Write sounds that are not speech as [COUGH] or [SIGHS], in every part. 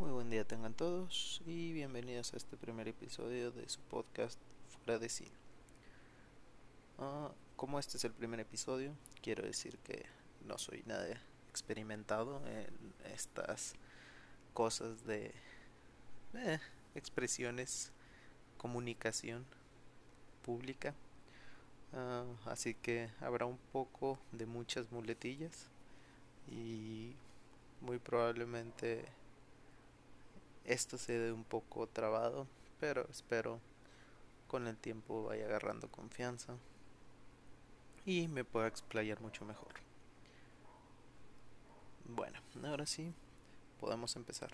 Muy buen día tengan todos y bienvenidos a este primer episodio de su podcast Fuera de Cine. Ah, como este es el primer episodio, quiero decir que no soy nada experimentado en estas cosas de eh, expresiones, comunicación pública. Ah, así que habrá un poco de muchas muletillas y muy probablemente esto se dé un poco trabado, pero espero con el tiempo vaya agarrando confianza y me pueda explayar mucho mejor. Bueno, ahora sí, podemos empezar.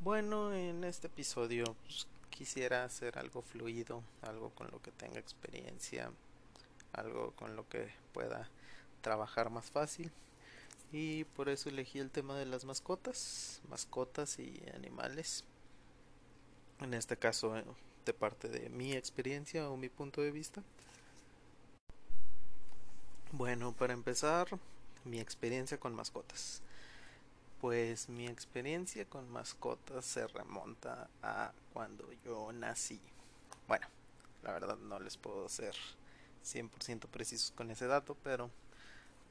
Bueno, en este episodio pues, quisiera hacer algo fluido, algo con lo que tenga experiencia, algo con lo que pueda trabajar más fácil. Y por eso elegí el tema de las mascotas, mascotas y animales. En este caso, eh, de parte de mi experiencia o mi punto de vista. Bueno, para empezar, mi experiencia con mascotas. Pues mi experiencia con mascotas se remonta a cuando yo nací. Bueno, la verdad no les puedo ser 100% precisos con ese dato, pero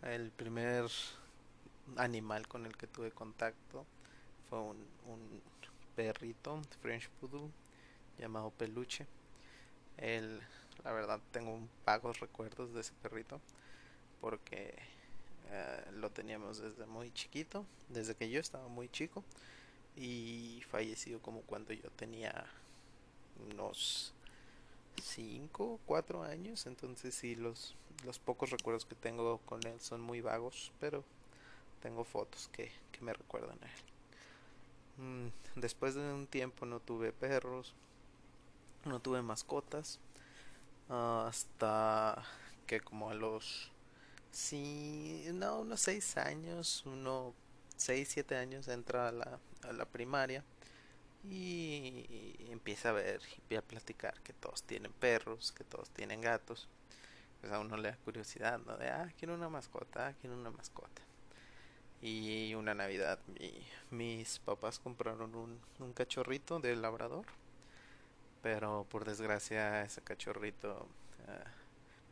el primer animal con el que tuve contacto fue un, perrito French Poodle llamado Peluche. El, la verdad tengo vagos recuerdos de ese perrito porque eh, lo teníamos desde muy chiquito, desde que yo estaba muy chico y falleció como cuando yo tenía unos 5, 4 años, entonces sí, los, los pocos recuerdos que tengo con él son muy vagos, pero tengo fotos que, que me recuerdan a él. Mm, después de un tiempo no tuve perros, no tuve mascotas, hasta que como a los, sí, no, unos 6 años, uno 6, 7 años entra a la, a la primaria y empieza a ver y a platicar que todos tienen perros, que todos tienen gatos. Pues a uno le da curiosidad, ¿no? De, ah, quiero una mascota, ah, quiero una mascota. Y una Navidad mi, mis papás compraron un, un cachorrito de labrador. Pero por desgracia ese cachorrito uh,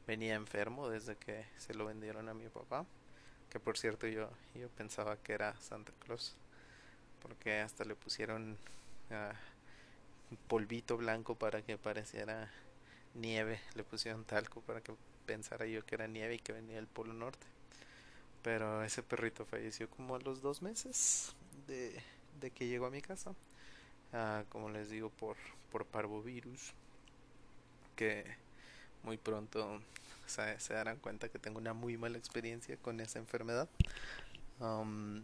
venía enfermo desde que se lo vendieron a mi papá. Que por cierto yo, yo pensaba que era Santa Claus. Porque hasta le pusieron uh, polvito blanco para que pareciera nieve. Le pusieron talco para que pensara yo que era nieve y que venía del Polo Norte. Pero ese perrito falleció como a los dos meses de, que llegó a mi casa. Uh, como les digo, por, por parvovirus. Que muy pronto se, darán cuenta que tengo una muy mala experiencia con esa enfermedad. Um,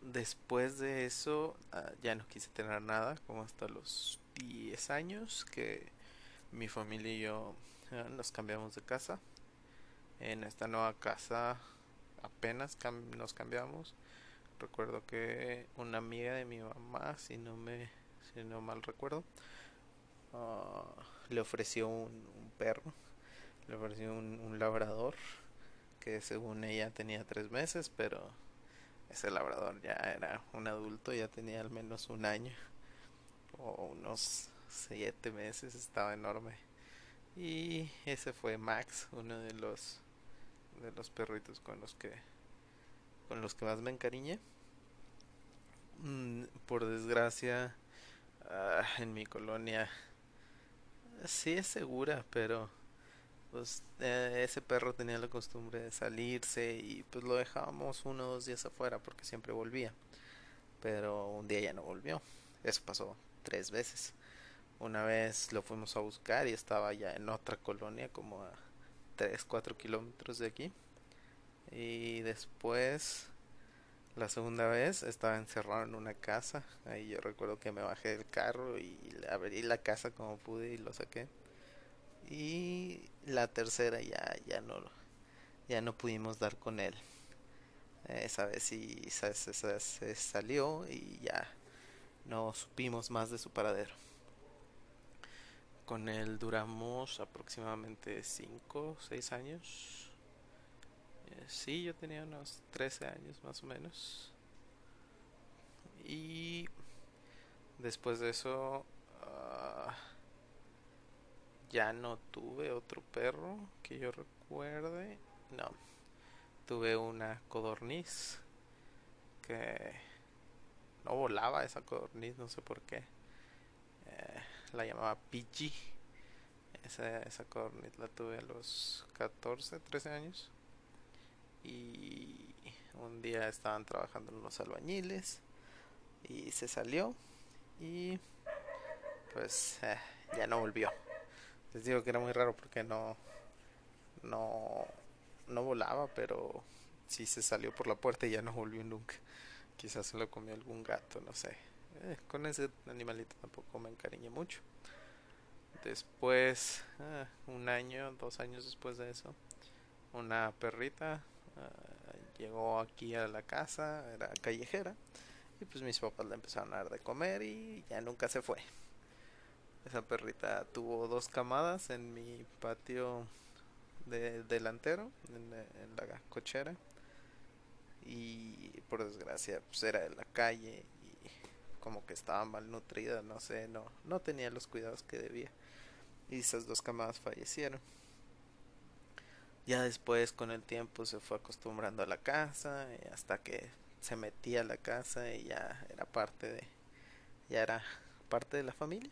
después de eso, uh, ya no quise tener nada, como hasta los 10 años que mi familia y yo uh, nos cambiamos de casa en esta nueva casa apenas nos cambiamos. Recuerdo que una amiga de mi mamá si no me si no mal recuerdo uh, le ofreció un, perro le ofreció un, labrador que según ella tenía tres meses pero ese labrador ya era un adulto ya tenía al menos un año o unos siete meses estaba enorme. Y ese fue Max uno de los de los perritos con los que con los que más me encariñé. Mm, por desgracia uh, en mi colonia sí es segura pero pues eh, ese perro tenía la costumbre de salirse y pues lo dejábamos uno o dos días afuera porque siempre volvía. Pero un día ya no volvió. Eso pasó tres veces. Una vez lo fuimos a buscar y estaba ya en otra colonia como a 3, 4 kilómetros de aquí. Y después, la segunda vez, estaba encerrado en una casa. Ahí yo recuerdo que me bajé del carro y abrí la casa como pude y lo saqué. Y la tercera ya, ya no ya no pudimos dar con él. Esa vez sí esa, se salió y ya no supimos más de su paradero. Con él duramos aproximadamente 5 o 6 años. sí, yo tenía unos 13 años más o menos. Y después de eso ah, ya no tuve otro perro que yo recuerde. No, tuve una codorniz que no volaba esa codorniz, no sé por qué. La llamaba Pidgey. Esa, esa la tuve a los 14, 13 años. Y un día estaban trabajando en los albañiles y se salió y pues eh, ya no volvió. Les digo que era muy raro porque no no no volaba, pero sí se salió por la puerta y ya no volvió nunca. Quizás se lo comió algún gato, no sé. Eh, con ese animalito tampoco me encariñé mucho. Después, ah, un año, dos años después de eso, una perrita ah, llegó aquí a la casa, era callejera, y pues mis papás le empezaron a dar de comer y ya nunca se fue. Esa perrita tuvo dos camadas en mi patio de delantero, en, en la cochera y por desgracia pues era de la calle y como que estaba malnutrida, no sé, no, no tenía los cuidados que debía y esas dos camadas fallecieron. Ya después con el tiempo se fue acostumbrando a la casa hasta que se metía a la casa y ya era parte de ya era parte de la familia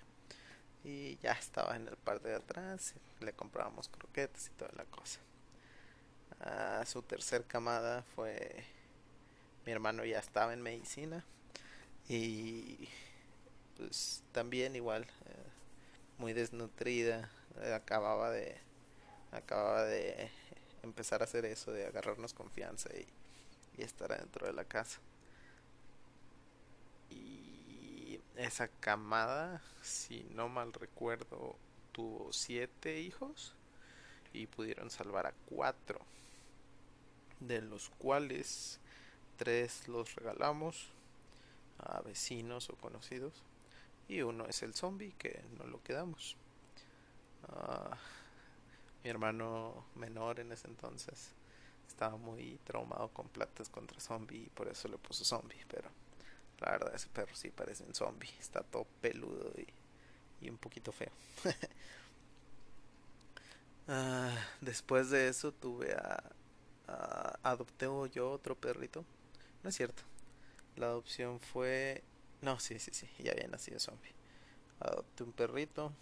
y ya estaba en el parte de atrás, le comprábamos croquetas y toda la cosa. a su tercer camada fue mi hermano ya estaba en medicina y pues también igual eh, muy desnutrida eh, acababa de acababa de empezar a hacer eso de agarrarnos confianza y, y estar adentro de la casa. Y esa camada si no mal recuerdo tuvo siete hijos y pudieron salvar a cuatro de los cuales tres los regalamos a vecinos o conocidos y uno es el zombie que no lo quedamos. Uh, mi hermano menor en ese entonces estaba muy traumado con platas contra zombie y por eso le puso zombie pero la verdad ese perro sí parece un zombie está todo peludo y, y un poquito feo. Uh, [LAUGHS] después de eso tuve a, a adopté yo otro perrito. No es cierto. La adopción fue... No, sí, sí, sí. Ya había nacido zombie. Adopté un perrito.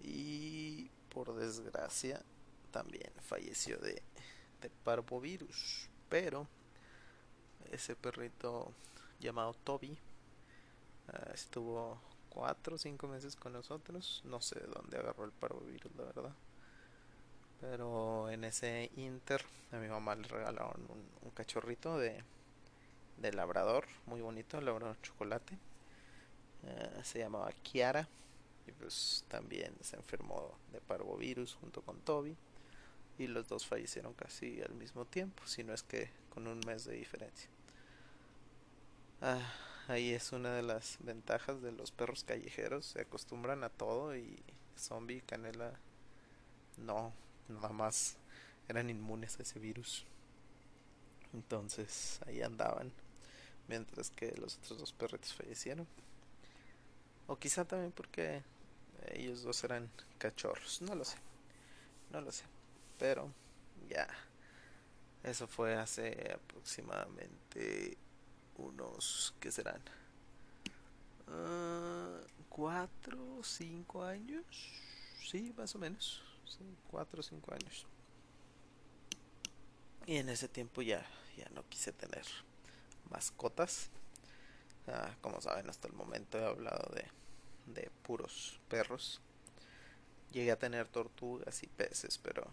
Y por desgracia también falleció de, parvovirus. Pero ese perrito llamado Toby ah, estuvo cuatro o cinco meses con nosotros. No sé de dónde agarró el parvovirus, la verdad. Pero en ese inter a mi mamá le regalaron un cachorrito de de labrador, muy bonito, labrador chocolate. Eh, se llamaba Kiara y pues también se enfermó de parvovirus junto con Toby y los dos fallecieron casi al mismo tiempo, si no es que con un mes de diferencia. Ah, ahí es una de las ventajas de los perros callejeros, se acostumbran a todo y zombie, canela, no, nada más eran inmunes a ese virus. Entonces ahí andaban mientras que los otros dos perritos fallecieron. O quizá también porque ellos dos eran cachorros, no lo sé, no lo sé, pero ya, eso fue hace aproximadamente unos, ¿qué serán? Uh, cuatro, cinco años, sí, más o menos, cuatro o cinco años. Y en ese tiempo ya, ya no quise tener mascotas. Ah, como saben, hasta el momento he hablado de, de puros perros. Llegué a tener tortugas y peces, pero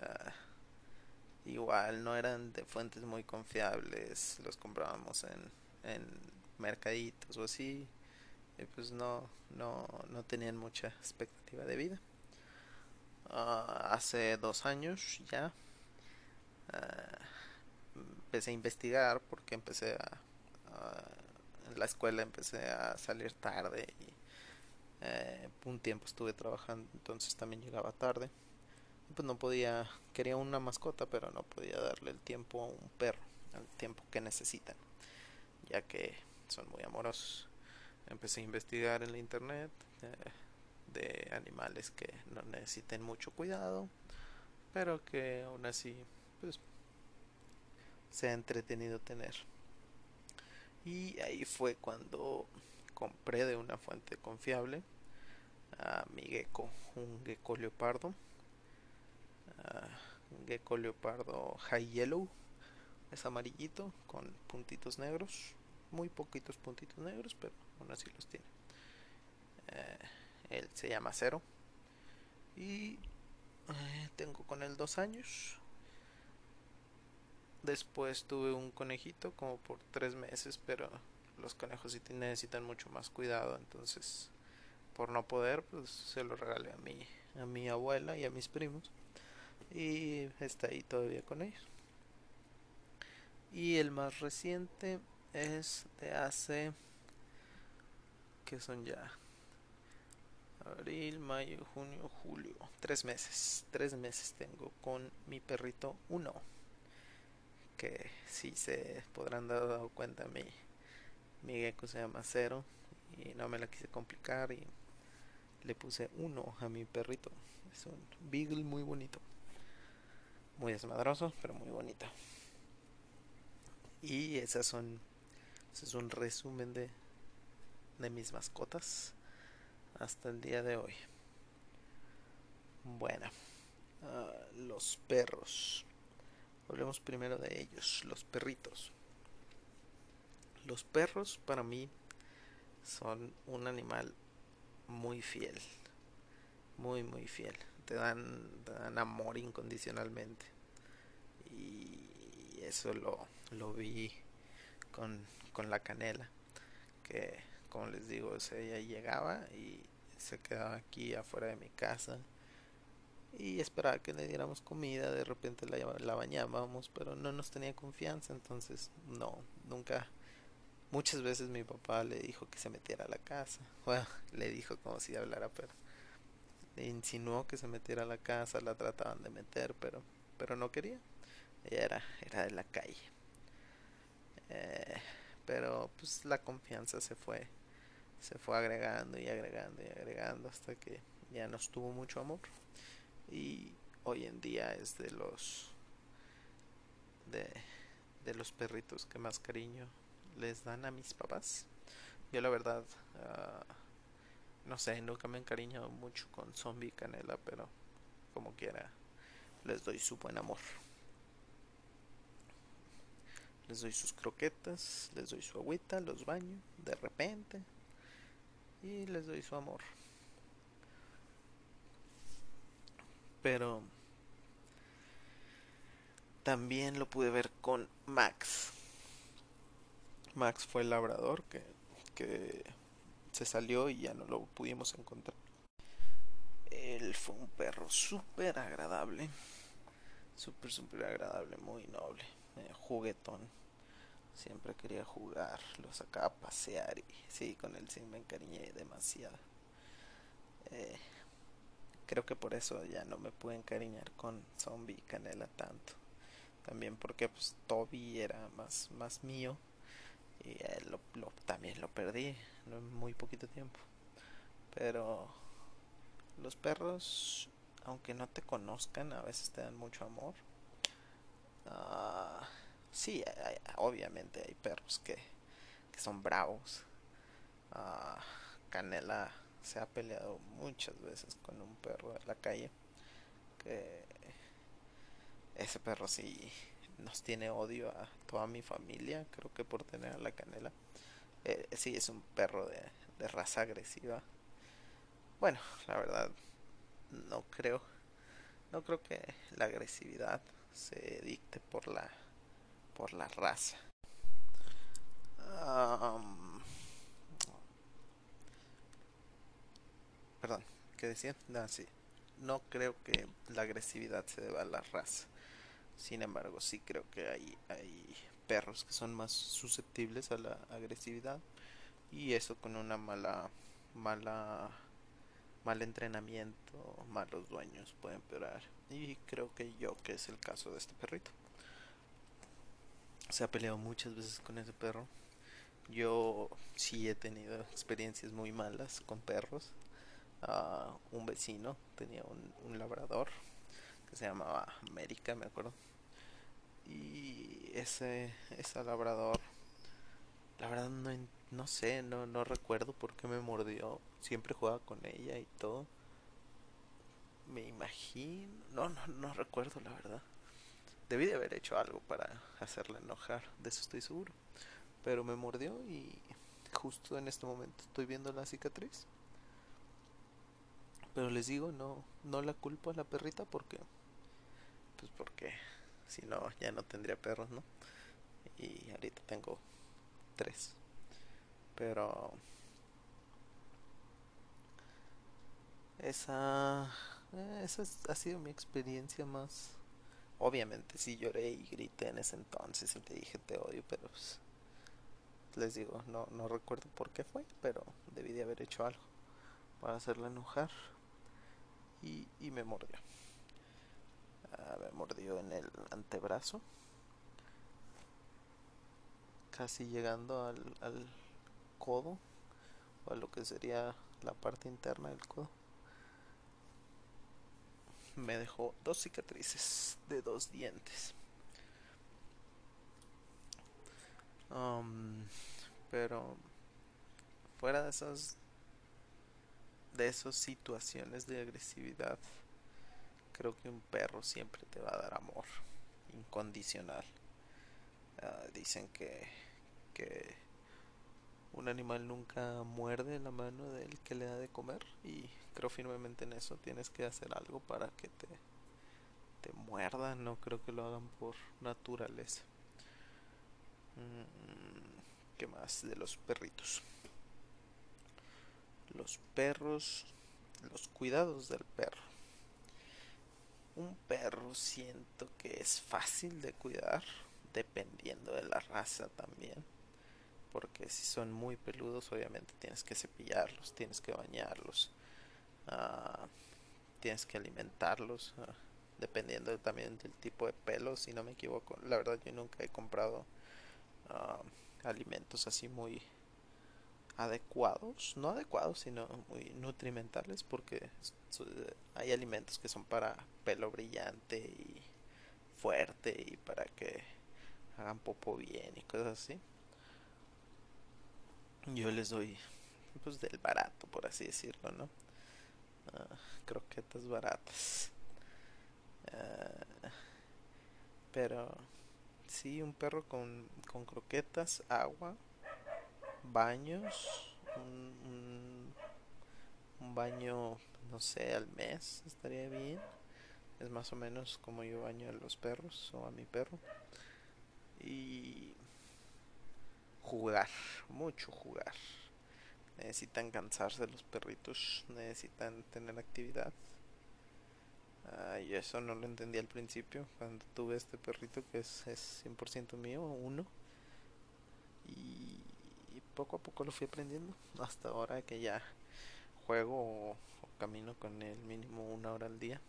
ah, igual no eran de fuentes muy confiables. Los comprábamos en, en mercaditos o así. Y pues no, no, no tenían mucha expectativa de vida. Ah, hace dos años ya empecé a investigar porque empecé a, en la escuela empecé a salir tarde y eh, un tiempo estuve trabajando entonces también llegaba tarde pues no podía, quería una mascota, pero no podía darle el tiempo a un perro, el tiempo que necesitan, ya que son muy amorosos. Empecé a investigar en la internet eh, de animales que no necesiten mucho cuidado, pero que aún así, pues, se ha entretenido tener. Y ahí fue cuando compré de una fuente confiable a mi gecko, un gecko leopardo un gecko leopardo high yellow es amarillito con puntitos negros muy poquitos puntitos negros pero aún así los tiene eh, él se llama cero y eh, tengo con él dos años después tuve un conejito como por tres meses pero los conejos necesitan mucho más cuidado entonces por no poder pues se lo regalé a mi a mi abuela y a mis primos y está ahí todavía con ellos. Y el más reciente es de hace que son ya abril, mayo, junio, julio, tres meses, tres meses tengo con mi perrito uno, que si se podrán dar cuenta mi mi gecko se llama cero y no me la quise complicar y le puse uno a mi perrito, es un beagle muy bonito. Muy desmadroso, pero muy bonito. Y esas son. Ese es un resumen de, de mis mascotas hasta el día de hoy. Bueno, ah, los perros. Hablemos primero de ellos, los perritos. Los perros para mí son un animal muy fiel, muy muy fiel te dan, dan amor incondicionalmente. Y eso lo, lo vi con, con la canela, que como les digo, ella llegaba y se quedaba aquí afuera de mi casa y esperaba que le diéramos comida, de repente la, la bañábamos, pero no nos tenía confianza, entonces no, nunca, muchas veces mi papá le dijo que se metiera a la casa, [LAUGHS] bueno, le dijo como si hablara, pero le insinuó que se metiera a la casa, la trataban de meter, pero, pero no quería. Ella era, era de la calle. Eh, pero pues la confianza se fue, se fue agregando y agregando y agregando hasta que ya nos tuvo mucho amor. Y hoy en día es de los de, de los perritos que más cariño les dan a mis papás. Yo la verdad uh, no sé, nunca me he encariñado mucho con zombie canela, pero como quiera, les doy su buen amor. Les doy sus croquetas, les doy su agüita, los baño de repente y les doy su amor. Pero también lo pude ver con Max. Max fue el labrador que, que se salió y ya no lo pudimos encontrar. Él fue un perro súper agradable, súper, súper agradable, muy noble, eh, juguetón. Siempre quería jugar, lo sacaba a pasear y sí, con él sí me encariñé demasiado. Eh, creo que por eso ya no me pude encariñar con Zombie y Canela tanto. También porque pues Toby era más, más mío y lo, también lo perdí en muy poquito tiempo. Pero los perros, aunque no te conozcan, a veces te dan mucho amor. Uh, sí, obviamente hay perros que, que son bravos. Uh, Canela se ha peleado muchas veces con un perro de la calle. Que ese perro sí nos tiene odio a toda mi familia, creo que por tener a la canela. Eh, sí, es un perro de, de raza agresiva. Bueno, la verdad, no creo, no creo que la agresividad se dicte por la, por la raza. perdón, ¿qué decía? No, sí. No creo que la agresividad se deba a la raza. Sin embargo, sí creo que hay, hay perros que son más susceptibles a la agresividad y eso con una mala mala mal entrenamiento malos dueños puede empeorar Y creo que yo, que es el caso de este perrito. Se ha peleado muchas veces con ese perro. Yo sí he tenido experiencias muy malas con perros. Uh, un vecino tenía un, un labrador que se llamaba América, me acuerdo. Y ese, ese labrador, la verdad no, no sé, no, no recuerdo por qué me mordió. Siempre jugaba con ella y todo. Me imagino, no, no, no recuerdo la verdad. Debí de haber hecho algo para hacerla enojar, de eso estoy seguro. Pero me mordió y justo en este momento estoy viendo la cicatriz. Pero les digo, no, no la culpo a la perrita porque, pues porque si no ya no tendría perros, ¿no? Y ahorita tengo tres. Pero esa, esa ha sido mi experiencia más. Obviamente sí lloré y grité en ese entonces y te dije te odio, pero pues, les digo, no, no recuerdo por qué fue, pero debí de haber hecho algo para hacerla enojar y, me mordió. Ah, me mordió en el antebrazo, casi llegando al, al codo o a lo que sería la parte interna del codo. Me dejó dos cicatrices de dos dientes. Um, pero fuera de esas de esas situaciones de agresividad, creo que un perro siempre te va a dar amor incondicional. Uh, dicen que, que un animal nunca muerde la mano del que le da de comer y creo firmemente en eso. Tienes que hacer algo para que te, te muerda. No creo que lo hagan por naturaleza. Mm, ¿Qué más de los perritos? Los perros, los cuidados del perro. Un perro siento que es fácil de cuidar, dependiendo de la raza también porque si son muy peludos obviamente tienes que cepillarlos, tienes que bañarlos, uh, tienes que alimentarlos, uh, dependiendo también del tipo de pelo, si no me equivoco. La verdad yo nunca he comprado uh, alimentos así muy adecuados, no adecuados, sino muy nutrimentales, porque hay alimentos que son para pelo brillante y fuerte y para que hagan popo bien y cosas así. Yo les doy pues del barato por así decirlo no uh, croquetas baratas. Uh, pero sí un perro con, con croquetas agua baños un, un, baño no sé al mes estaría bien es más o menos como yo baño a los perros o a mi perro y jugar, mucho jugar. Necesitan cansarse los perritos, necesitan tener actividad. y eso no lo entendí al principio, cuando tuve este perrito que es, es 100% mío, uno. Y, poco a poco lo fui aprendiendo, hasta ahora que ya juego o, camino con él mínimo una hora al día.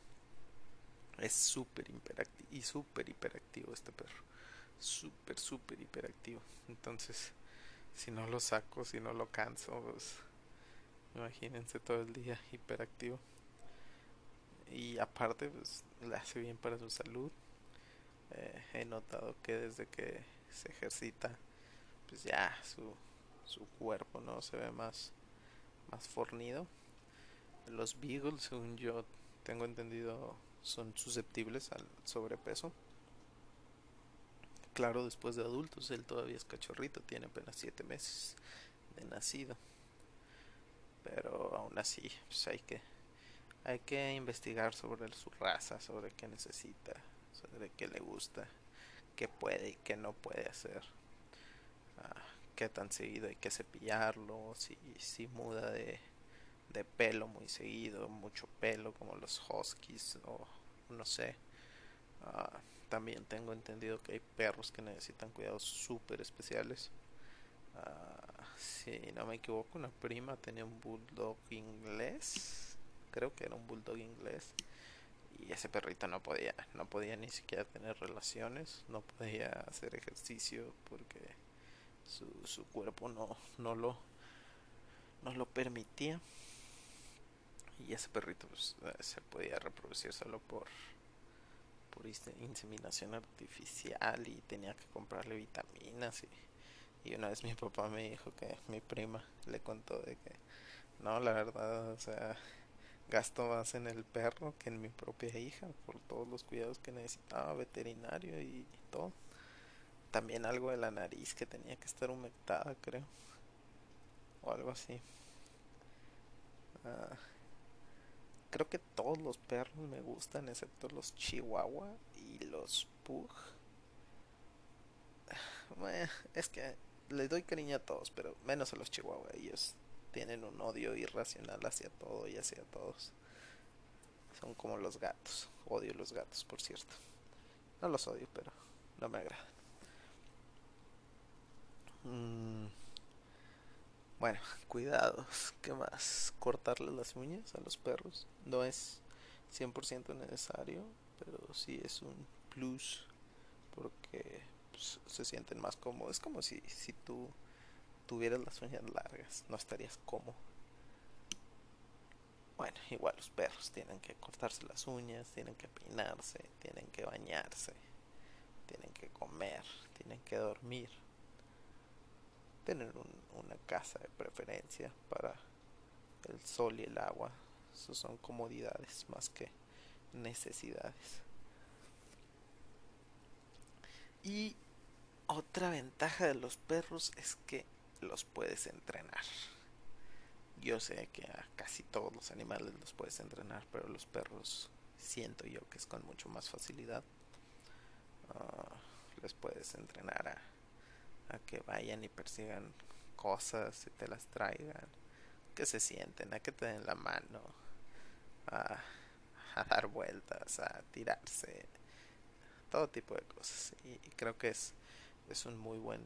Es súper hiperactivo y súper hiperactivo este perro súper, súper hiperactivo. Entonces, si no lo saco, si no lo canso, pues imagínense todo el día hiperactivo. Y aparte, pues le hace bien para su salud. Eh, he notado que desde que se ejercita, pues ya su, su cuerpo no se ve más, más fornido. Los beagles, según yo tengo entendido, son susceptibles al sobrepeso claro, después de adultos, él todavía es cachorrito, tiene apenas 7 meses de nacido. Pero aún así, pues hay que hay que investigar sobre su raza, sobre qué necesita, sobre qué le gusta, qué puede y qué no puede hacer. Ah, qué tan seguido hay que cepillarlo, si, si muda de, de pelo muy seguido, mucho pelo como los huskies o no sé. Uh, también tengo entendido que hay perros que necesitan cuidados súper especiales. Uh, si no me equivoco, una prima tenía un bulldog inglés. Creo que era un bulldog inglés. y ese perrito no podía, no podía ni siquiera tener relaciones, no podía hacer ejercicio porque su, su cuerpo no, no lo no lo permitía. Y ese perrito pues, eh, se podía reproducir solo por por inseminación artificial y tenía que comprarle vitaminas y, y una vez mi papá me dijo que mi prima le contó de que no la verdad o sea gasto más en el perro que en mi propia hija por todos los cuidados que necesitaba veterinario y todo también algo de la nariz que tenía que estar humectada creo. O algo así. Uh, creo que todos los perros me gustan excepto los chihuahua y los pug. [SIGHS] Es que le doy cariño a todos pero menos a los chihuahua. Ellos tienen un odio irracional hacia todo y hacia todos. Son como los gatos. Odio los gatos por cierto. No los odio pero no me agradan mm. Bueno, [LAUGHS] cuidados. ¿Qué más? Cortarles las uñas a los perros. No es 100% necesario, pero sí es un plus porque pues, se sienten más cómodos. Es como si, si tú tuvieras las uñas largas, no estarías cómodo. Bueno, igual los perros tienen que cortarse las uñas, tienen que peinarse, tienen que bañarse, tienen que comer, tienen que dormir tener una casa de preferencia para el sol y el agua. Eso son comodidades más que necesidades. Y otra ventaja de los perros es que los puedes entrenar. Yo sé que a casi todos los animales los puedes entrenar, pero los perros siento yo que es con mucho más facilidad. Ah, les puedes entrenar a a que vayan y persigan cosas y te las traigan, que se sienten, a que te den la mano, a, dar vueltas, a tirarse, todo tipo de cosas. Y, creo que es, es un muy buen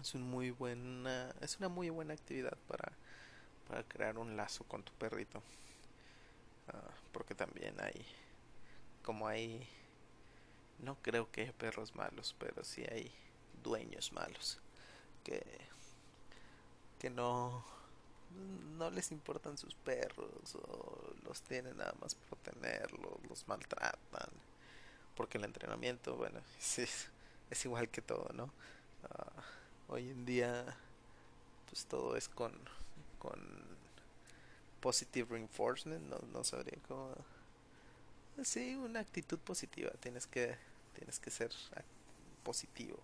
es un muy buena es una muy buena actividad para para crear un lazo con tu perrito ah, porque también hay como hay no creo que hay perros malos pero sí hay dueños malos que que no no les importan sus perros o los tienen nada más por tenerlos, los maltratan. Porque el entrenamiento, bueno, [LAUGHS] es, es igual que todo, ¿no? Uh, hoy en día, pues todo es con, con positive reinforcement, no, no sabría cómo... Sí, una actitud positiva, tienes que, tienes que ser positivo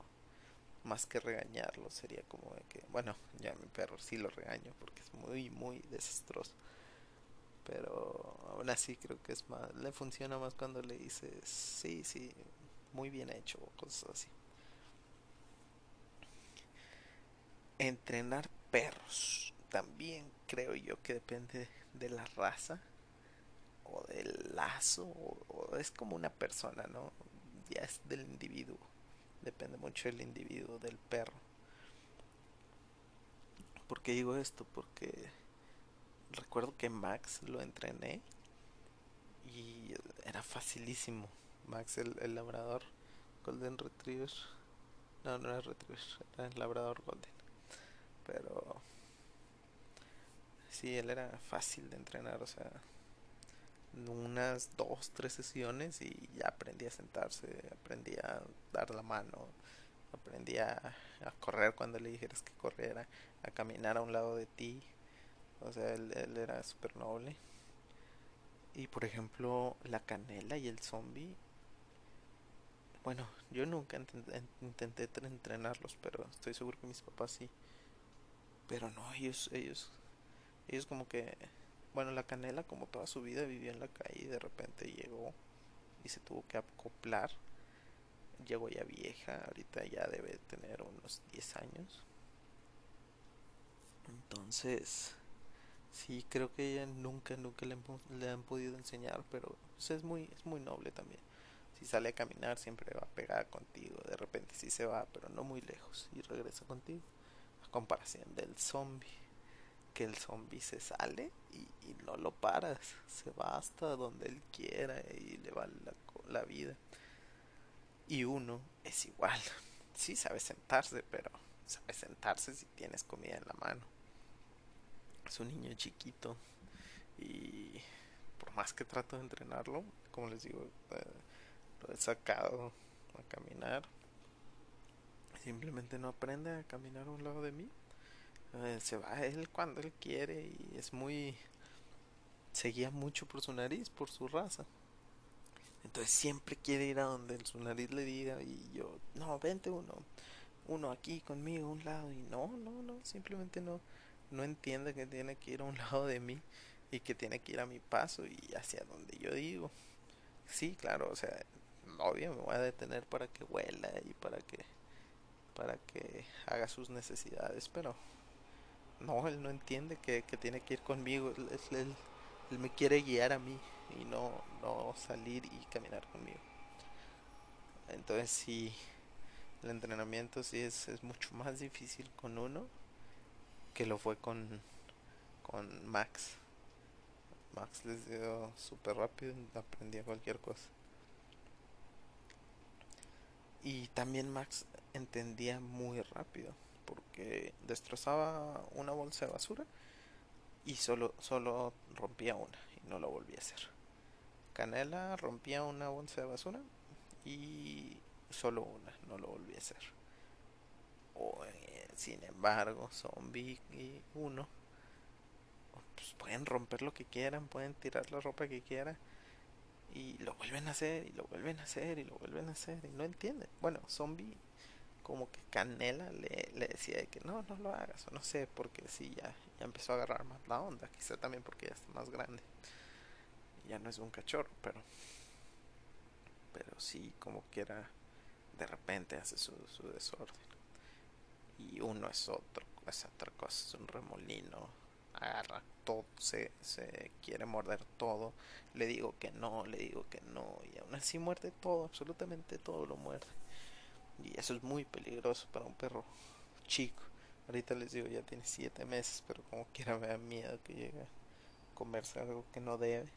más que regañarlo sería como de que bueno ya mi perro sí lo regaño porque es muy muy desastroso. Pero aún así creo que es más le funciona más cuando le dices sí sí muy bien hecho o cosas así. Entrenar perros también creo yo que depende de la raza o del lazo o es como una persona no ya es del individuo Depende mucho del individuo, del perro. ¿Por qué digo esto? Porque recuerdo que Max lo entrené y era facilísimo. Max, el, labrador Golden Retriever. No, no era Retriever, era el labrador Golden. Pero sí, él era fácil de entrenar, o sea, unas dos, tres sesiones y ya aprendí a sentarse, aprendí a dar la mano, aprendí a, correr cuando le dijeras que corriera, a caminar a un lado de ti. O sea, él, era súper noble. Y por ejemplo, la canela y el zombie. Bueno, yo nunca intenté entrenarlos, pero estoy seguro que mis papás sí. Pero no, ellos, ellos, ellos como que bueno, la canela como toda su vida vivió en la calle y de repente llegó y se tuvo que acoplar. Llegó ya vieja, ahorita ya debe tener unos 10 años. Entonces, sí, creo que ella nunca, nunca le, le han podido enseñar, pero pues, es, muy, es muy noble también. Si sale a caminar siempre va pegada contigo, de repente sí se va, pero no muy lejos y regresa contigo. A comparación del zombie que el zombie se sale y, no lo paras, se va hasta donde él quiera y le va la, la vida. Y uno es igual, [LAUGHS] sí sabe sentarse, pero sabe sentarse si tienes comida en la mano. Es un niño chiquito y por más que trato de entrenarlo, como les digo, eh, lo he sacado a caminar. Simplemente no aprende a caminar a un lado de mí. Eh, se va él cuando él quiere y es muy... Se guía mucho por su nariz, por su raza. Entonces siempre quiere ir a donde su nariz le diga y yo, no, vente uno, uno aquí conmigo, un lado. Y no, no, no, simplemente no, no entiende que tiene que ir a un [LAUGHS] lado de mí y que tiene que ir a mi paso y hacia donde yo digo. Sí, claro, o sea, obvio me voy a detener para que huela y para que para que haga sus necesidades, pero no, él no entiende que, que tiene que ir conmigo, él, él, él, me quiere guiar a mí y no, no salir y caminar conmigo. Entonces sí, el entrenamiento sí es, es mucho más difícil con uno que lo fue con, con Max. Max les dio súper rápido, aprendía cualquier cosa. Y también Max entendía muy rápido porque destrozaba una bolsa de basura y solo, solo rompía una y no lo volvía a hacer. Canela rompía una bolsa de basura y solo una, no lo volvía a hacer. O, eh, sin embargo, Zombie y uno pues pueden romper lo que quieran, pueden tirar la ropa que quieran y lo vuelven a hacer y lo vuelven a hacer y lo vuelven a hacer y no entienden. Bueno, zombie como que Canela le, le decía de que no, no lo hagas o no sé, porque sí, ya, ya empezó a agarrar más la onda, quizá también porque ya está más grande. Ya no es un cachorro, pero pero sí como quiera de repente hace su, su desorden. Y uno es otro, es otra cosa, es un remolino agarra todo, se, se quiere morder todo, le digo que no, le digo que no, y aún así muerde todo, absolutamente todo lo muerde. Y eso es muy peligroso para un perro chico. Ahorita les digo, ya tiene siete meses, pero como quiera me da miedo que llegue a comerse algo que no debe.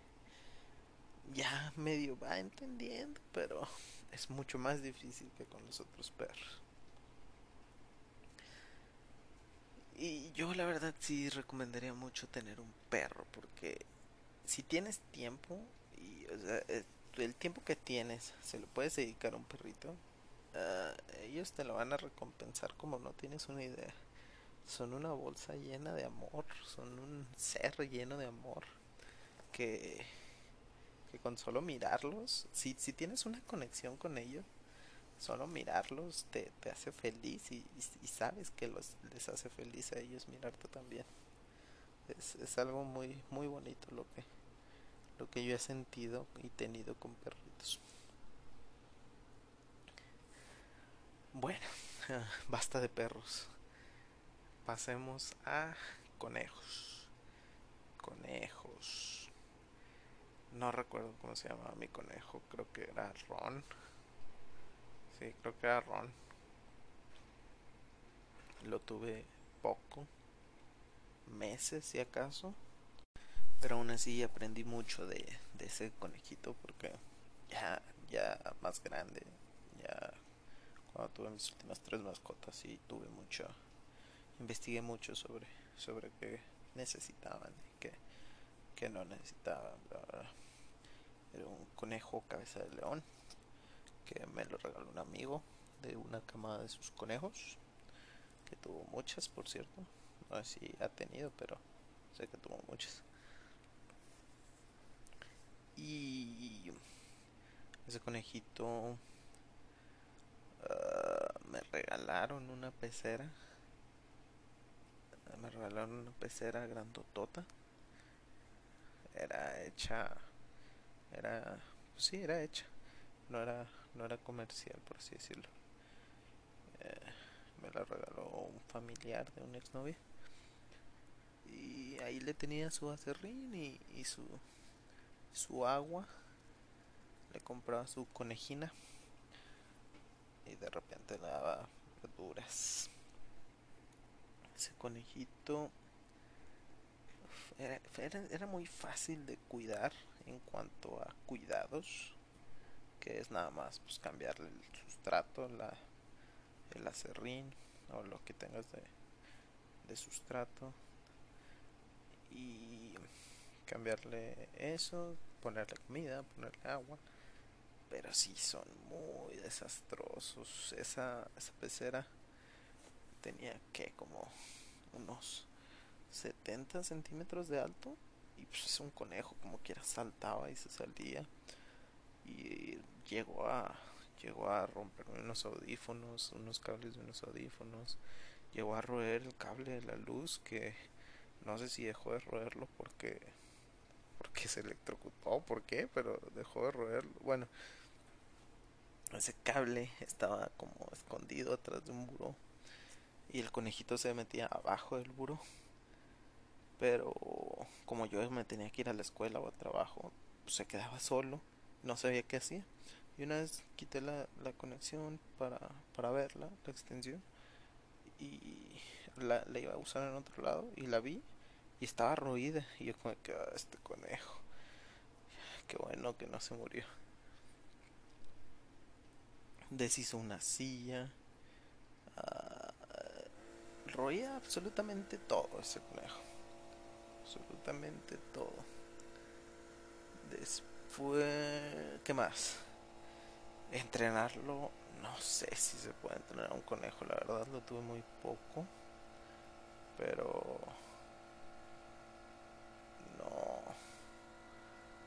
Ya medio va entendiendo, pero es mucho más difícil que con los otros perros. Y yo la verdad sí recomendaría mucho tener un perro porque si tienes tiempo y o sea, eh, el tiempo que tienes se lo puedes dedicar a un perrito, uh, ellos te lo van a recompensar como no tienes una idea. Son una bolsa llena de amor, son un ser lleno de amor que, que con solo mirarlos, si, si tienes una conexión con ellos, solo mirarlos te, te hace feliz y, y, sabes que los, les hace feliz a ellos mirarte también. Es, es algo muy, muy bonito lo que, lo que yo he sentido y tenido con perritos. Bueno, [LAUGHS] basta de perros. Pasemos a conejos. Conejos. No recuerdo cómo se llamaba mi conejo, creo que era Ron Sí, creo que era Ron. Lo tuve poco, meses si acaso. Pero aún así aprendí mucho de, de ese conejito porque ya, ya más grande, ya cuando tuve mis últimas tres mascotas y tuve mucho, investigué mucho sobre, sobre qué necesitaban y qué, qué no necesitaban. Era un conejo cabeza de león que me lo regaló un amigo de una camada de sus conejos, que tuvo muchas, por cierto. No sé si ha tenido, pero sé que tuvo muchas. Y ese conejito me regalaron una pecera. Me regalaron una pecera grandotota. Era hecha. Era. Pues sí, era hecha. No era no era comercial, por así decirlo. Eh, me la regaló un familiar de un exnovio. Y ahí le tenía su acerrín y, y su, su agua. Le compraba su conejina. Y de repente daba verduras. Ese conejito era, era, muy fácil de cuidar en cuanto a cuidados, que es nada más pues cambiarle el sustrato, la, el acerrín o lo que tengas de, de sustrato y cambiarle eso, ponerle comida, ponerle agua. Pero sí son muy desastrosos. Esa, esa pecera tenía que como unos 70 centímetros de alto. Y pues es un conejo, como quiera, saltaba y se salía. Y llegó a, llegó a romper unos audífonos, unos cables de unos audífonos. Llegó a roer el cable de la luz que no sé si dejó de roerlo porque porque se electrocutó, ¿por qué? Pero dejó de roerlo. Bueno, ese cable estaba como escondido atrás de un buró y el conejito se metía abajo del buró. Pero como yo me tenía que ir a la escuela o al trabajo, pues se quedaba solo, no sabía qué hacía. Y una vez quité la, la conexión para, para verla, la extensión, y la, la iba a usar en otro lado y la vi y estaba roída. Y yo como que, ah, este conejo. Qué bueno que no se murió. Deshizo una silla. Uh, roía absolutamente todo ese conejo. Absolutamente todo. Después, ¿qué más? Entrenarlo, no sé si se puede entrenar a un conejo, la verdad lo tuve muy poco. Pero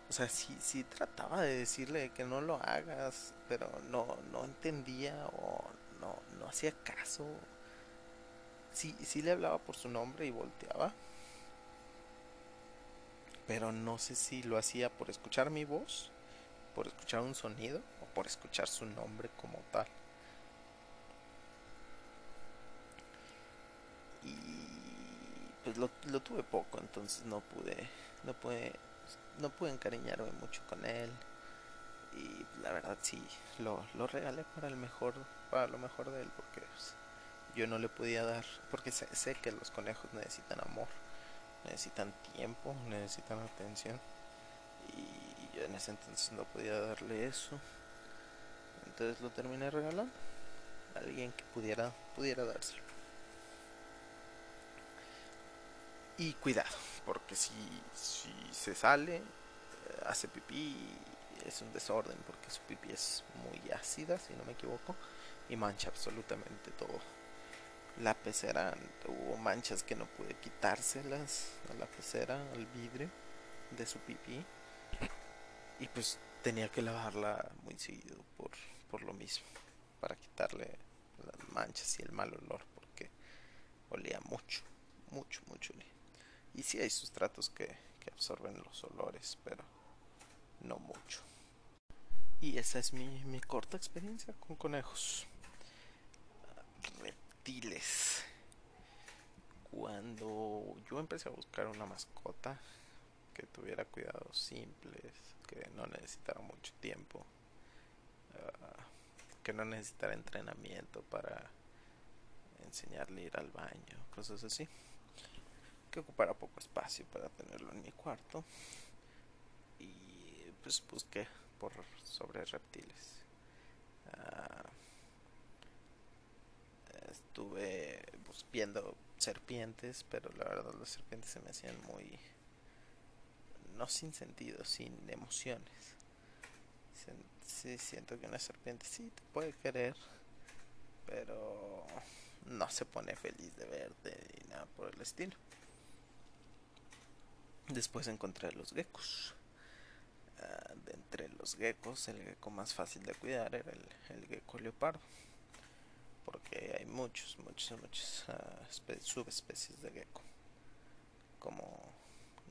O sea, sí, trataba de decirle que no lo hagas, pero no, no entendía o no, no hacía caso. Sí, sí le hablaba por su nombre y volteaba. Pero no sé si lo hacía por escuchar mi voz, por escuchar un sonido o por escuchar su nombre como tal. Y pues lo, lo tuve poco, entonces no pude, no pude no pude encariñarme mucho con él. Y la verdad sí lo, lo regalé para el mejor para lo mejor de él porque pues, yo no le podía dar porque sé, sé, que los conejos necesitan amor necesitan tiempo necesitan atención. Y yo en ese entonces no podía darle eso. Entonces lo terminé regalando a alguien que pudiera pudiera dárselo. Y cuidado porque si, si se sale, eh, hace pipí, es un desorden porque su pipí es muy ácida, si no me equivoco, y mancha absolutamente todo. La pecera, hubo manchas que no pude quitárselas a la pecera, al vidrio de su pipí, y pues tenía que lavarla muy seguido por, por lo mismo, para quitarle las manchas y el mal olor, porque olía mucho, mucho, mucho olía. Y sí hay sustratos que, que absorben los olores, pero no mucho. Y esa es mi, mi corta experiencia con conejos. Reptiles. Cuando yo empecé a buscar una mascota que tuviera cuidados simples, que no necesitara mucho tiempo, uh, que no necesitara entrenamiento para enseñarle a ir al baño, cosas así ocupara poco espacio para tenerlo en mi cuarto. Y pues busqué por sobre reptiles. Uh, estuve viendo serpientes pero la verdad las serpientes se me hacían muy no sin sentido sin emociones. Sí siento que una serpiente sí te puede querer pero no se pone feliz de verte ni nada por el estilo Después encontré los geckos. Uh, de entre los geckos, el gecko más fácil de cuidar era el, el gecko leopardo. Porque hay muchos, muchos, muchas uh, subespecies de gecko. Como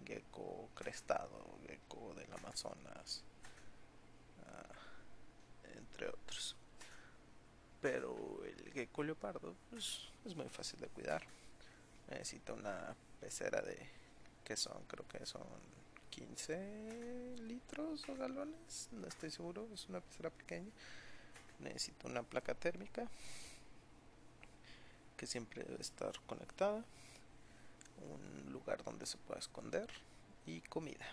gecko crestado, gecko del Amazonas, uh, entre otros. Pero el gecko leopardo pues, es muy fácil de cuidar. Necesita una pecera de que son, creo que son 15 litros o galones, no estoy seguro, es una pecera pequeña. Necesito una placa térmica que siempre debe estar conectada. un lugar donde se pueda esconder y comida.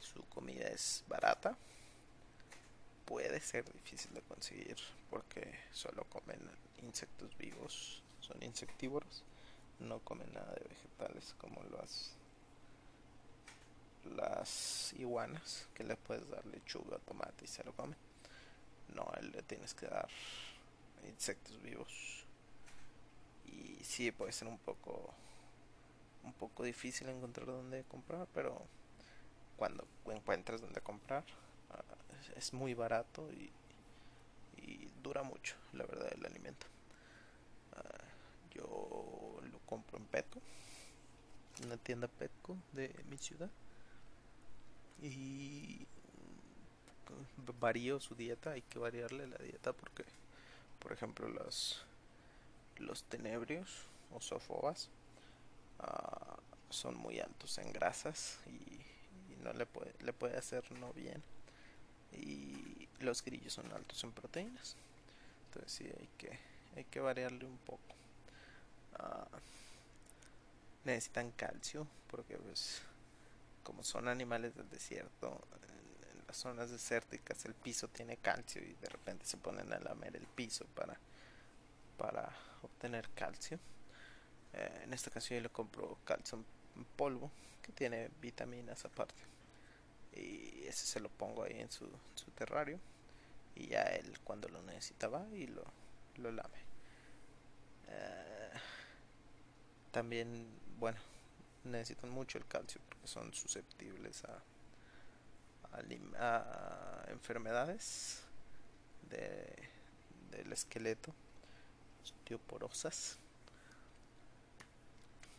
Su comida es barata, puede ser difícil de conseguir porque solo comen insectos vivos, son insectívoros, no comen nada de vegetales como las las iguanas que le puedes dar lechuga, tomate y se lo comen. No, él le tienes que dar insectos vivos. Y sí, puede ser un poco un poco difícil encontrar dónde comprar, pero cuando encuentras dónde comprar ah, es muy barato y, y, dura mucho, la verdad, el alimento. Ah, yo lo compro en Petco, una tienda Petco de mi ciudad. Y varío su dieta, hay que variarle la dieta porque, por ejemplo, los, los tenebrios o sofobas uh, son muy altos en grasas y, no le puede, le puede hacer no bien. Y los grillos son altos en proteínas. Entonces sí hay que, hay que variarle un poco. Uh, necesitan calcio porque pues como son animales del desierto las zonas desérticas el piso tiene calcio y de repente se ponen a lamer el piso para, para obtener calcio. Eh, en esta ocasión yo le compro calcio en polvo que tiene vitaminas aparte. Y ese se lo pongo ahí en su, su terrario. Y ya él cuando lo necesita va y lo, lo lame. Eh, también, bueno, necesitan mucho el calcio son susceptibles a, a, enfermedades de, del esqueleto, osteoporosas,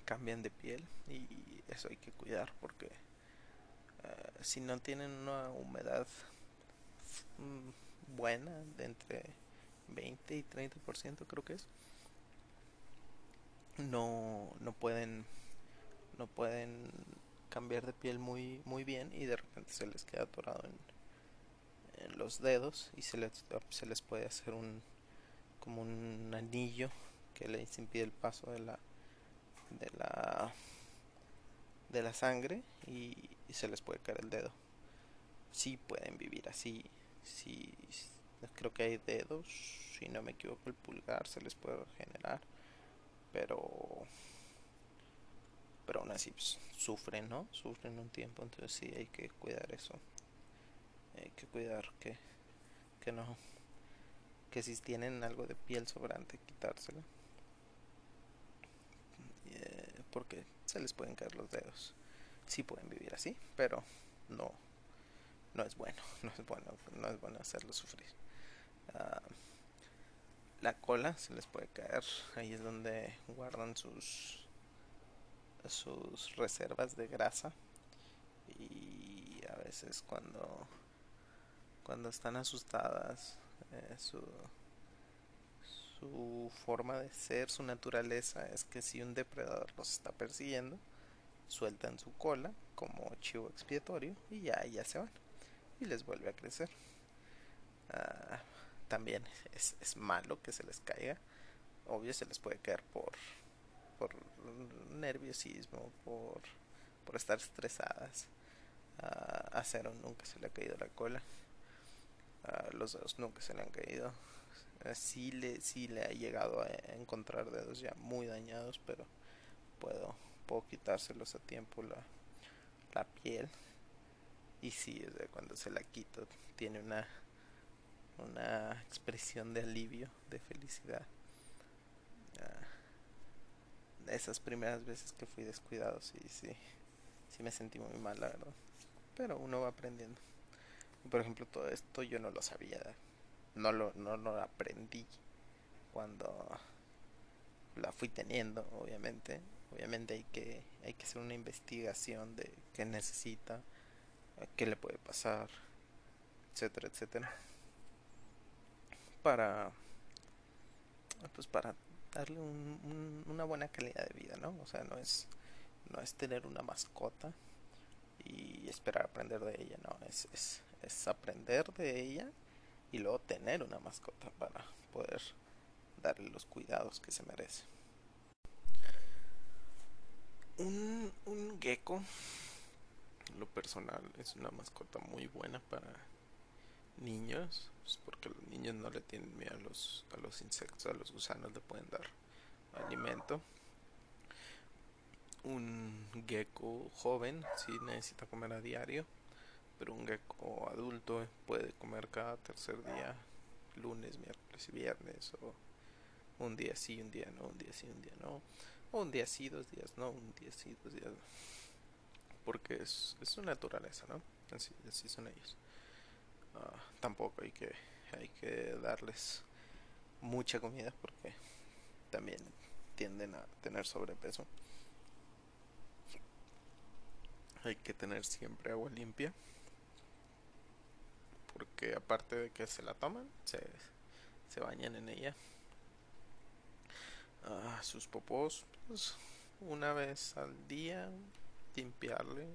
cambian de piel y eso hay que cuidar porque eh, si no tienen una humedad mm, buena de entre 20 y 30% creo que es no no pueden no pueden cambiar de piel muy, muy bien y de repente se les queda atorado en, en los dedos y se les, se les puede hacer un como un anillo que les impide el paso de la de la de la sangre y, se les puede caer el dedo. Si pueden vivir así si creo que hay dedos si no me equivoco el pulgar se les puede regenerar pero pero aún así pues, sufren, ¿no? Sufren un tiempo, entonces sí hay que cuidar eso. Hay que cuidar que, que no, que si tienen algo de piel sobrante, quitársela. Eh, porque se les pueden caer los dedos. Sí pueden vivir así, pero no, no es bueno, [LAUGHS] no es bueno, no es bueno hacerlo sufrir. Ah, la cola se les puede caer, ahí es donde guardan sus sus reservas de grasa y a veces cuando cuando están asustadas eh, su su forma de ser su naturaleza es que si un depredador los está persiguiendo sueltan su cola como chivo expiatorio y ya ya se van y les vuelve a crecer. Ah, también es, es malo que se les caiga. Obvio se les puede caer por por nerviosismo, por, por estar estresadas. A, Cero nunca se le ha caído la cola. Los dedos nunca se le han caído. Sí le, sí le ha llegado a encontrar dedos ya muy dañados, pero puedo, puedo quitárselos a tiempo la, la piel. Y sí, de cuando se la quito, tiene una, una expresión de alivio, de felicidad esas primeras veces que fui descuidado, sí, sí, sí me sentí muy mal, la verdad. Pero uno va aprendiendo. Por ejemplo, todo esto yo no lo sabía, no lo, no lo aprendí cuando la fui teniendo, obviamente. Obviamente hay que, hay que hacer una investigación de qué necesita, qué le puede pasar, etcétera, etcétera. Para, pues para darle una buena calidad de vida, ¿no? O sea, no es, no es tener una mascota y esperar aprender de ella, no, es, es, es aprender de ella y luego tener una mascota para poder darle los cuidados que se merece. Un, un gecko, lo personal, es una mascota muy buena para niños, pues porque los niños no le tienen miedo a los, a los insectos, a los gusanos, le pueden dar alimento. Un gecko joven sí necesita comer a diario, pero un gecko adulto puede comer cada tercer día, lunes, miércoles y viernes, o un día sí, un día no, un día sí, un día no, o un día sí, dos días no, un día sí, dos días no, porque es, es su naturaleza, ¿no? Así, así son ellos. Uh, tampoco hay que, hay que darles mucha comida porque también tienden a tener sobrepeso. Hay que tener siempre agua limpia. Porque aparte de que se la toman, se, se bañan en ella. Uh, sus popós, pues una vez al día, limpiarle.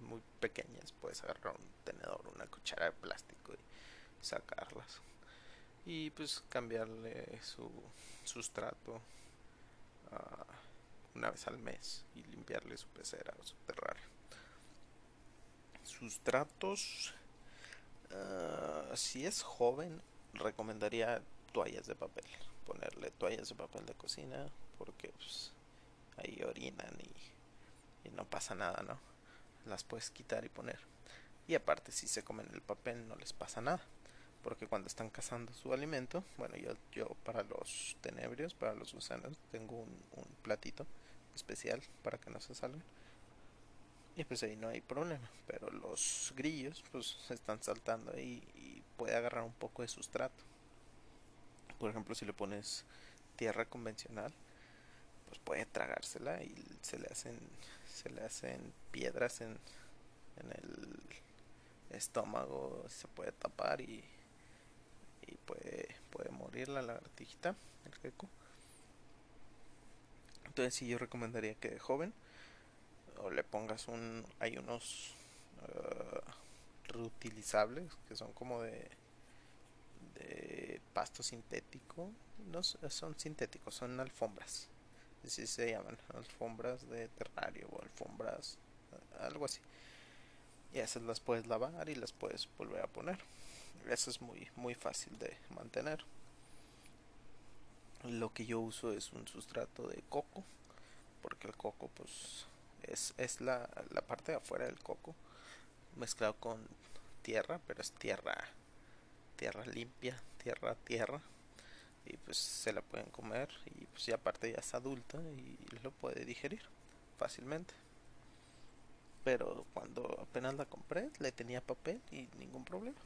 Muy pequeñas, puedes agarrar un tenedor, una cuchara de plástico y sacarlas. Y pues cambiarle su sustrato una vez al mes y limpiarle su pecera o su terrario. Sustratos, uh, si es joven, recomendaría toallas de papel. Ponerle toallas de papel de cocina porque pues, ahí orinan y no pasa nada, ¿no? Las puedes quitar y poner. Y aparte, si se comen el papel, no les pasa nada. Porque cuando están cazando su alimento, bueno, yo, yo para los tenebrios, para los gusanos, tengo un, platito especial para que no se salgan. Y pues ahí no hay problema. Pero los grillos, pues están saltando ahí y puede agarrar un poco de sustrato. Por ejemplo, si le pones tierra convencional, pues puede tragársela y se le hacen, se le hacen piedras en, en el estómago, se puede tapar y, y puede, puede morir la lagartijita, el gecko. Entonces sí yo recomendaría que de joven o le pongas un hay unos uh, reutilizables que son como de de pasto sintético no son sintéticos son alfombras así se llaman alfombras de terrario o alfombras algo así. Y esas las puedes lavar y las puedes volver a poner. Eso es muy muy fácil de mantener. Lo que yo uso es un sustrato de coco porque el coco pues es, es la, la parte de afuera del coco mezclado con tierra pero es tierra tierra limpia tierra tierra y pues se la pueden comer y pues ya aparte ya es adulta y lo puede digerir fácilmente. Pero cuando apenas la compré le tenía papel y ningún problema.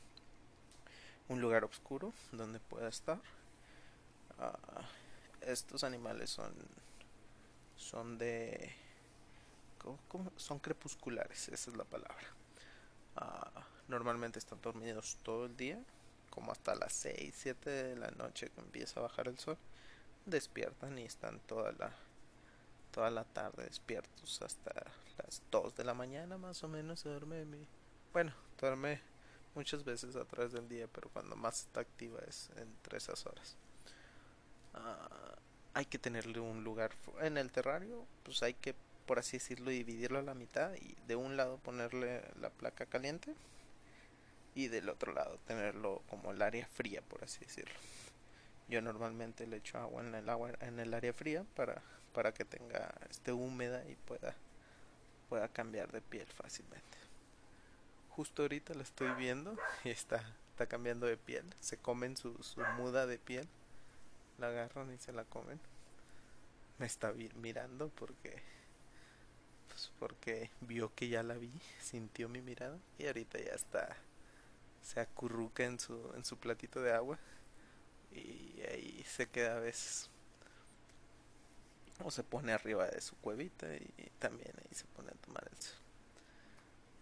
Un lugar oscuro donde pueda estar. Uh, estos animales son son de son crepusculares esa es la palabra. Uh, normalmente están dormidos todo el día como hasta las 6, 7 de la noche que empieza a bajar el sol despiertan y están toda la toda la tarde despiertos hasta las 2 de la mañana más o menos se duerme mi... bueno duerme muchas veces a través del día pero cuando más está activa es entre esas horas. Uh, hay que tenerle un lugar en el terrario pues hay que por así decirlo dividirlo a la mitad y de un lado ponerle la placa caliente y del otro lado tenerlo como el área fría por así decirlo. Yo normalmente le echo agua en el agua en el área fría para para que tenga esté húmeda y pueda pueda cambiar de piel fácilmente. Justo ahorita la estoy viendo [LAUGHS] y está está cambiando de piel. Se comen su, su muda de piel. La agarran y se la comen. Me está mirando porque pues porque vio que ya la vi sintió mi mirada y ahorita ya está se acurruca en su en su platito de agua y ahí se queda a veces o se pone arriba de su cuevita y también ahí se pone a tomar el sol.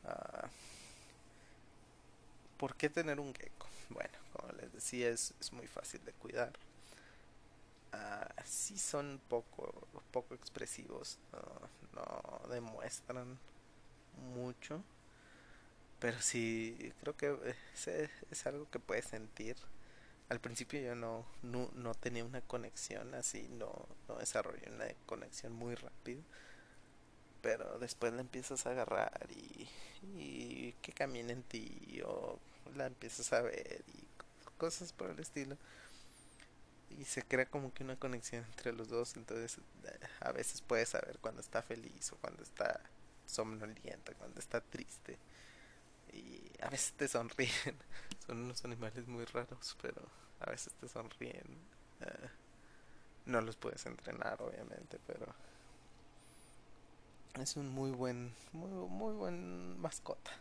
Uh, ¿Por qué tener un gecko? Bueno, como les decía, es, es muy fácil de cuidar. Uh, sí son poco, poco expresivos, no, no demuestran mucho, pero sí creo que es, es algo que puedes sentir. Al principio yo no, no, no, tenía una conexión así, no, no desarrollé una conexión muy rápido. pero después la empiezas a agarrar y, y que camine en ti o la empiezas a ver y cosas por el estilo. Y se crea como que una conexión entre los dos entonces a veces puedes saber cuando está feliz o cuando está somnolienta cuando está triste y a veces te sonríen. [LAUGHS] Son unos animales muy raros pero a veces te sonríen. Eh, no los puedes entrenar obviamente pero es un muy buen muy, muy buen mascota.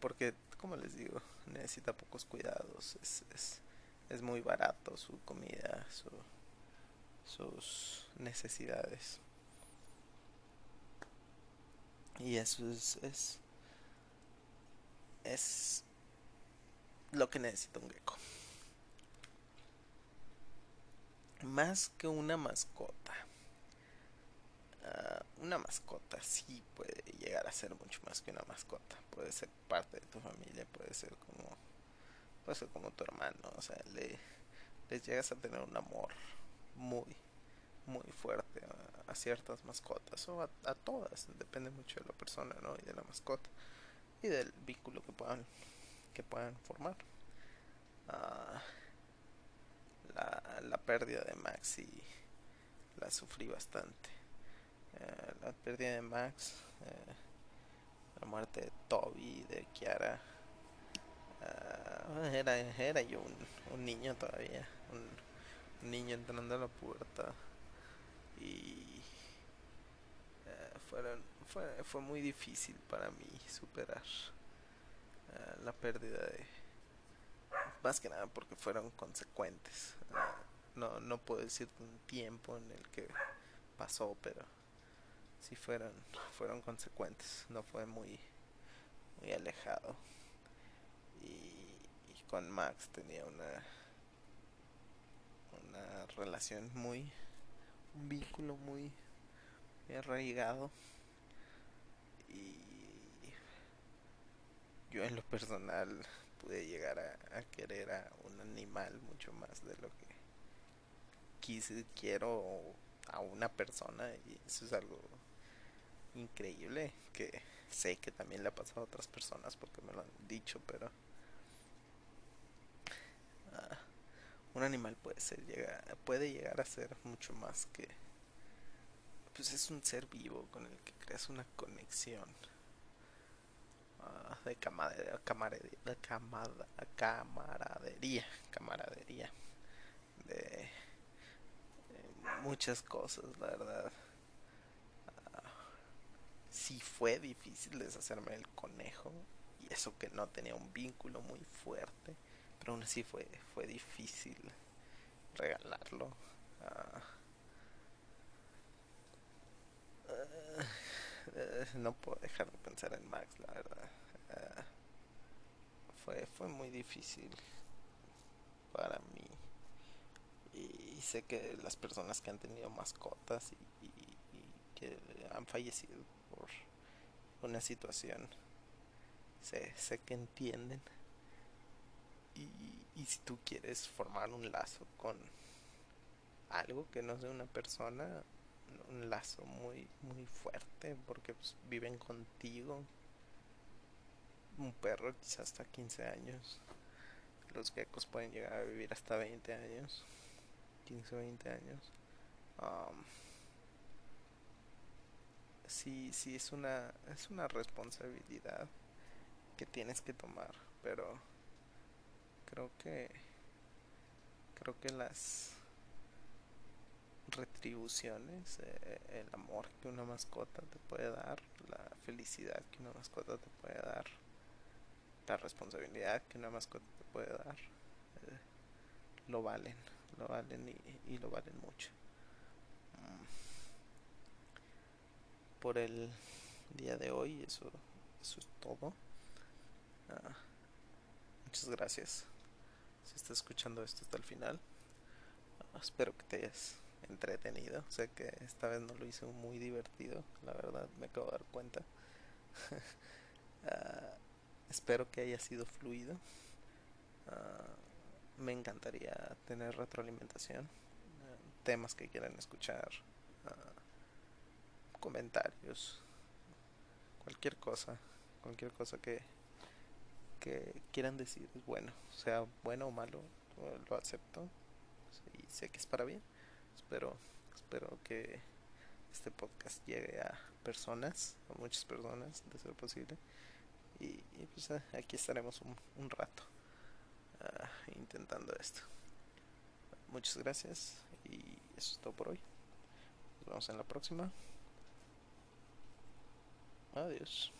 Porque como les digo necesita pocos cuidados es, es, es muy barato su comida su, sus necesidades. Y eso es, es es lo que necesita un gecko más que una mascota Ah, una mascota sí puede llegar a ser mucho más que una mascota. Puede ser parte de tu familia, puede ser como, puede ser como tu hermano. O sea, le, les llegas a tener un amor muy, muy fuerte a, ciertas mascotas o a, todas. Depende mucho de la persona, ¿no? Y de la mascota y del vínculo que puedan, que puedan formar. Ah, la, la pérdida de Maxi la sufrí bastante eh, la pérdida de Max, eh, la muerte de Toby, de Kiara. Eh, era, era yo un, niño todavía, un, niño entrando a la puerta y fueron, fue, fue muy difícil para mí superar la pérdida de más que nada porque fueron consecuentes no, no puedo decir un tiempo en el que pasó pero si fueron, fueron consecuentes, no fue muy, muy alejado. Y, con Max tenía una, una relación muy, un vínculo muy, arraigado. Y yo en lo personal pude llegar a, querer a un animal mucho más de lo que quise, quiero a una persona y eso es algo increíble que sé que también le ha pasado a otras personas porque me lo han dicho, pero ah, un animal puede ser llegar, puede llegar a ser mucho más que pues es un ser vivo con el que creas una conexión. Uh, de camaradería, camaradería, de muchas cosas, la verdad. Sí fue difícil deshacerme del conejo y eso que no tenía un vínculo muy fuerte pero aún así fue fue difícil regalarlo. Uh, uh, no puedo dejar de pensar en Max la verdad uh, fue fue muy difícil para mí y, sé que las personas que han tenido mascotas y, que han fallecido una situación. Sé, sé que entienden. Y, y si tú quieres formar un lazo con algo que no sea una persona, un lazo muy, muy fuerte, porque pues, viven contigo. Un perro quizás hasta 15 años. Los geckos pueden llegar a vivir hasta 20 años. 15 o 20 años. Um, sí, sí es una, es una responsabilidad que tienes que tomar, pero creo que creo que las retribuciones, eh, el amor que una mascota te puede dar, la felicidad que una mascota te puede dar, la responsabilidad que una mascota te puede dar, eh, lo valen, lo valen y, lo valen mucho. por el día de hoy. Eso, eso es todo. Ah, muchas gracias. Si estás escuchando esto hasta el final, ah, espero que te hayas entretenido. Sé que esta vez no lo hice muy divertido, la verdad me acabo de dar cuenta. [LAUGHS] Ah, espero que haya sido fluido. me encantaría tener retroalimentación, temas que quieran escuchar comentarios, cualquier cosa, cualquier cosa que, que quieran decir es bueno, sea bueno o malo, lo acepto y sé que es para bien. Espero, espero que este podcast llegue a personas, a muchas personas, de ser posible. Y, pues eh, aquí estaremos un, rato ah, intentando esto. Muchas gracias y eso es todo por hoy. Nos vemos en la próxima. Adiós.